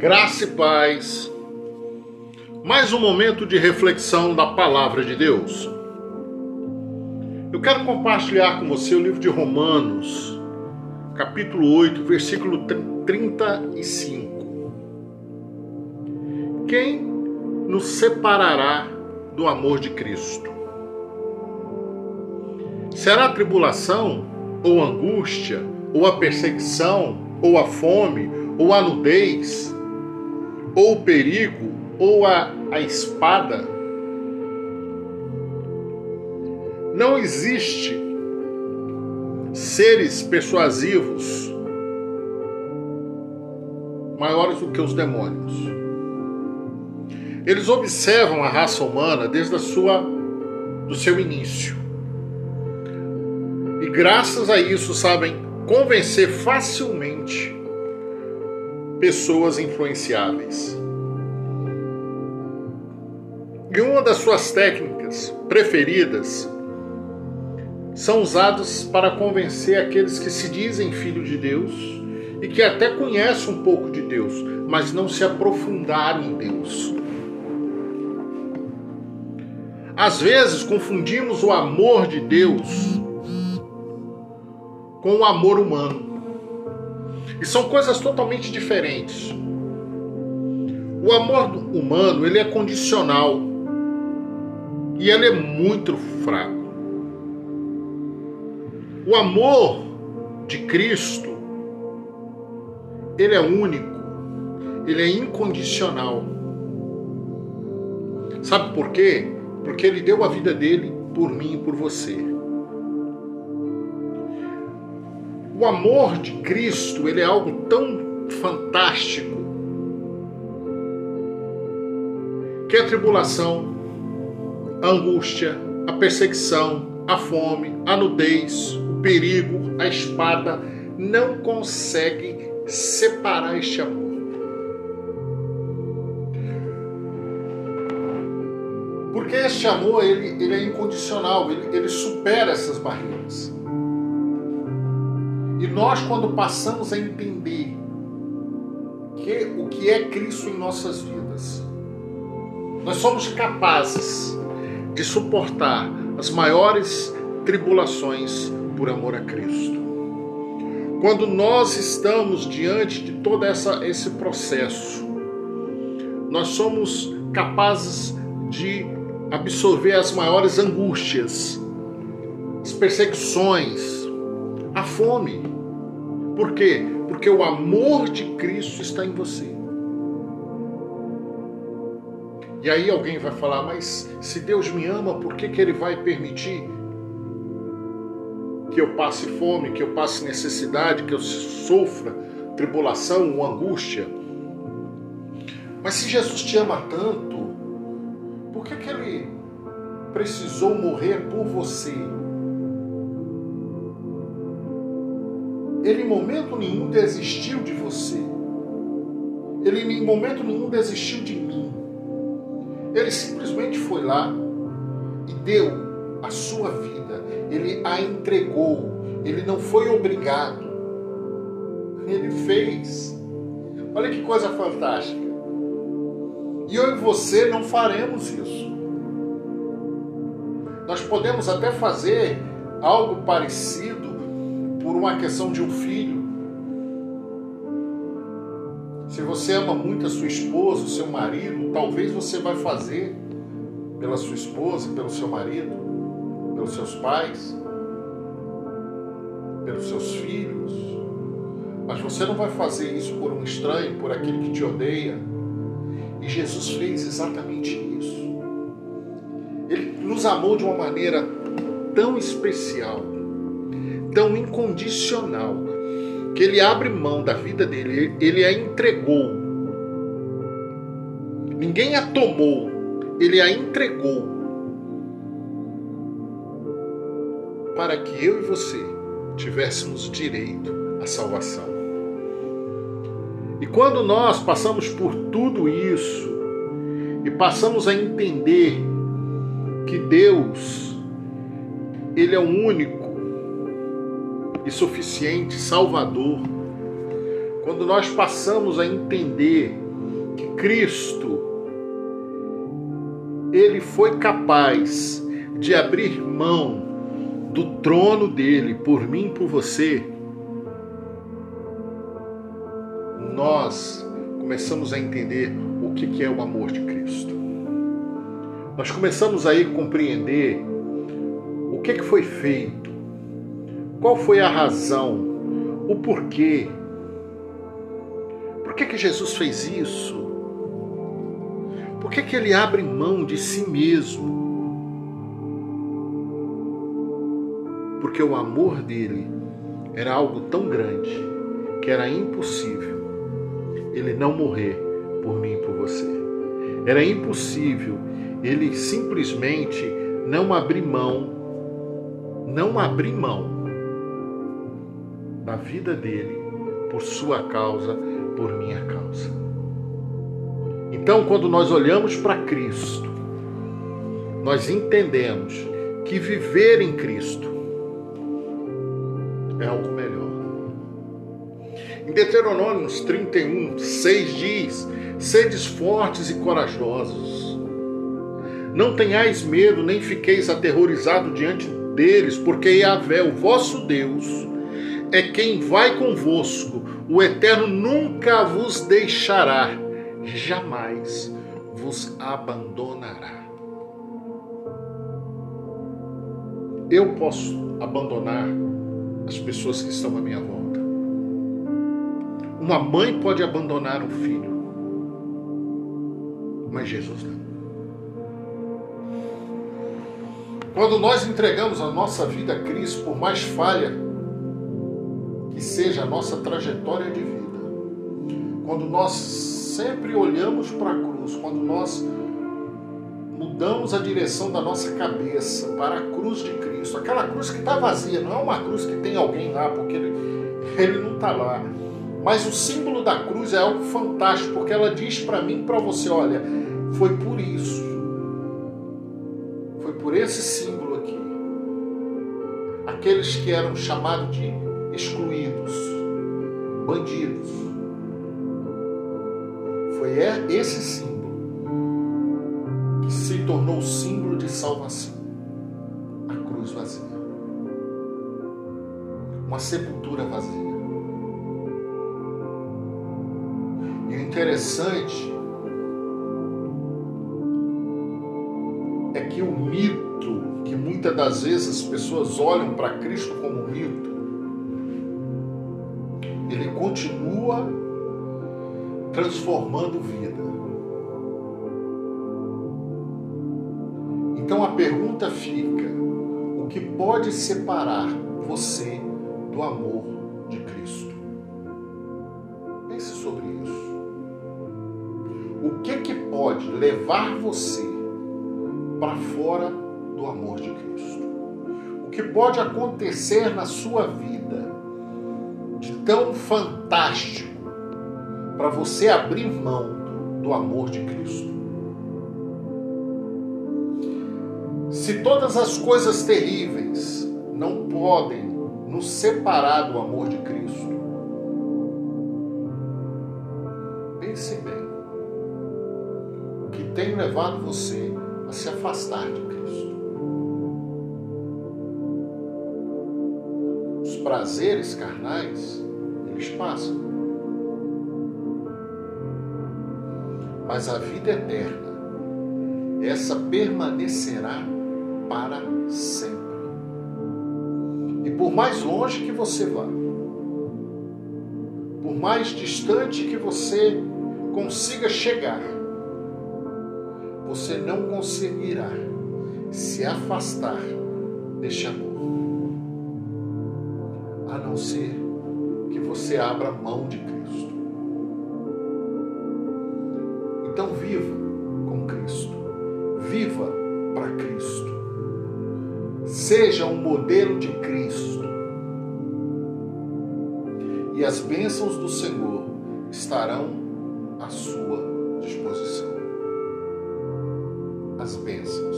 Graça e paz. Mais um momento de reflexão da palavra de Deus. Eu quero compartilhar com você o livro de Romanos, capítulo 8, versículo 35. Quem nos separará do amor de Cristo? Será a tribulação, ou a angústia, ou a perseguição, ou a fome, ou a nudez, ou o perigo, ou a, a espada. Não existe seres persuasivos maiores do que os demônios. Eles observam a raça humana desde a sua do seu início. E graças a isso sabem convencer facilmente pessoas influenciáveis. E uma das suas técnicas preferidas são usados para convencer aqueles que se dizem filhos de Deus e que até conhecem um pouco de Deus, mas não se aprofundaram em Deus. Às vezes confundimos o amor de Deus com o amor humano. E são coisas totalmente diferentes. O amor humano, ele é condicional. E ele é muito fraco. O amor de Cristo, ele é único. Ele é incondicional. Sabe por quê? Porque ele deu a vida dele por mim e por você. O amor de Cristo, ele é algo tão fantástico que a tribulação, a angústia, a perseguição, a fome, a nudez, o perigo, a espada não conseguem separar este amor. Porque este amor ele, ele é incondicional, ele, ele supera essas barreiras. E nós, quando passamos a entender que, o que é Cristo em nossas vidas, nós somos capazes de suportar as maiores tribulações por amor a Cristo. Quando nós estamos diante de todo essa, esse processo, nós somos capazes de absorver as maiores angústias, as perseguições, a fome. Por quê? Porque o amor de Cristo está em você. E aí alguém vai falar, mas se Deus me ama, por que, que Ele vai permitir que eu passe fome, que eu passe necessidade, que eu sofra tribulação ou angústia? Mas se Jesus te ama tanto, por que, que Ele precisou morrer por você? Ele em momento nenhum desistiu de você. Ele em momento nenhum desistiu de mim. Ele simplesmente foi lá e deu a sua vida. Ele a entregou. Ele não foi obrigado. Ele fez. Olha que coisa fantástica. E eu e você não faremos isso. Nós podemos até fazer algo parecido por uma questão de um filho. Se você ama muito a sua esposa, o seu marido, talvez você vai fazer pela sua esposa, pelo seu marido, pelos seus pais, pelos seus filhos. Mas você não vai fazer isso por um estranho, por aquele que te odeia. E Jesus fez exatamente isso. Ele nos amou de uma maneira tão especial, tão incondicional, que ele abre mão da vida dele, ele a entregou. Ninguém a tomou, ele a entregou. Para que eu e você tivéssemos direito à salvação. E quando nós passamos por tudo isso e passamos a entender que Deus ele é o único e suficiente Salvador, quando nós passamos a entender Cristo ele foi capaz de abrir mão do trono dele por mim e por você, nós começamos a entender o que é o amor de Cristo. Nós começamos aí a compreender o que foi feito, qual foi a razão, o porquê. Por que, que Jesus fez isso? Por que, que ele abre mão de si mesmo? Porque o amor dele era algo tão grande que era impossível ele não morrer por mim e por você. Era impossível ele simplesmente não abrir mão, não abrir mão da vida dele por sua causa, por minha causa. Então, quando nós olhamos para Cristo, nós entendemos que viver em Cristo é algo melhor. Em Deuteronômios 31, 6 diz: Sedes fortes e corajosos. Não tenhais medo, nem fiqueis aterrorizado diante deles, porque Yahvé, o vosso Deus, é quem vai convosco. O Eterno nunca vos deixará jamais vos abandonará. Eu posso abandonar as pessoas que estão à minha volta. Uma mãe pode abandonar um filho, mas Jesus não. Quando nós entregamos a nossa vida a Cristo, por mais falha que seja a nossa trajetória de vida, quando nós sempre olhamos para a cruz, quando nós mudamos a direção da nossa cabeça para a cruz de Cristo, aquela cruz que está vazia, não é uma cruz que tem alguém lá, porque ele, ele não está lá. Mas o símbolo da cruz é algo fantástico, porque ela diz para mim e para você: olha, foi por isso, foi por esse símbolo aqui, aqueles que eram chamados de excluídos, bandidos, foi é esse símbolo que se tornou o símbolo de salvação. A cruz vazia. Uma sepultura vazia. E o interessante é que o mito, que muitas das vezes as pessoas olham para Cristo como mito, ele continua transformando vida. Então a pergunta fica: o que pode separar você do amor de Cristo? Pense sobre isso. O que que pode levar você para fora do amor de Cristo? O que pode acontecer na sua vida tão fantástico para você abrir mão do amor de Cristo. Se todas as coisas terríveis não podem nos separar do amor de Cristo, pense bem. O que tem levado você a se afastar de Cristo? Os prazeres carnais, passam. mas a vida eterna, essa permanecerá para sempre. E por mais longe que você vá, por mais distante que você consiga chegar, você não conseguirá se afastar deste amor, a não ser você abra mão de Cristo. Então viva com Cristo. Viva para Cristo. Seja um modelo de Cristo. E as bênçãos do Senhor estarão à sua disposição. As bênçãos.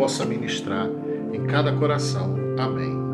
Possa ministrar em cada coração. Amém.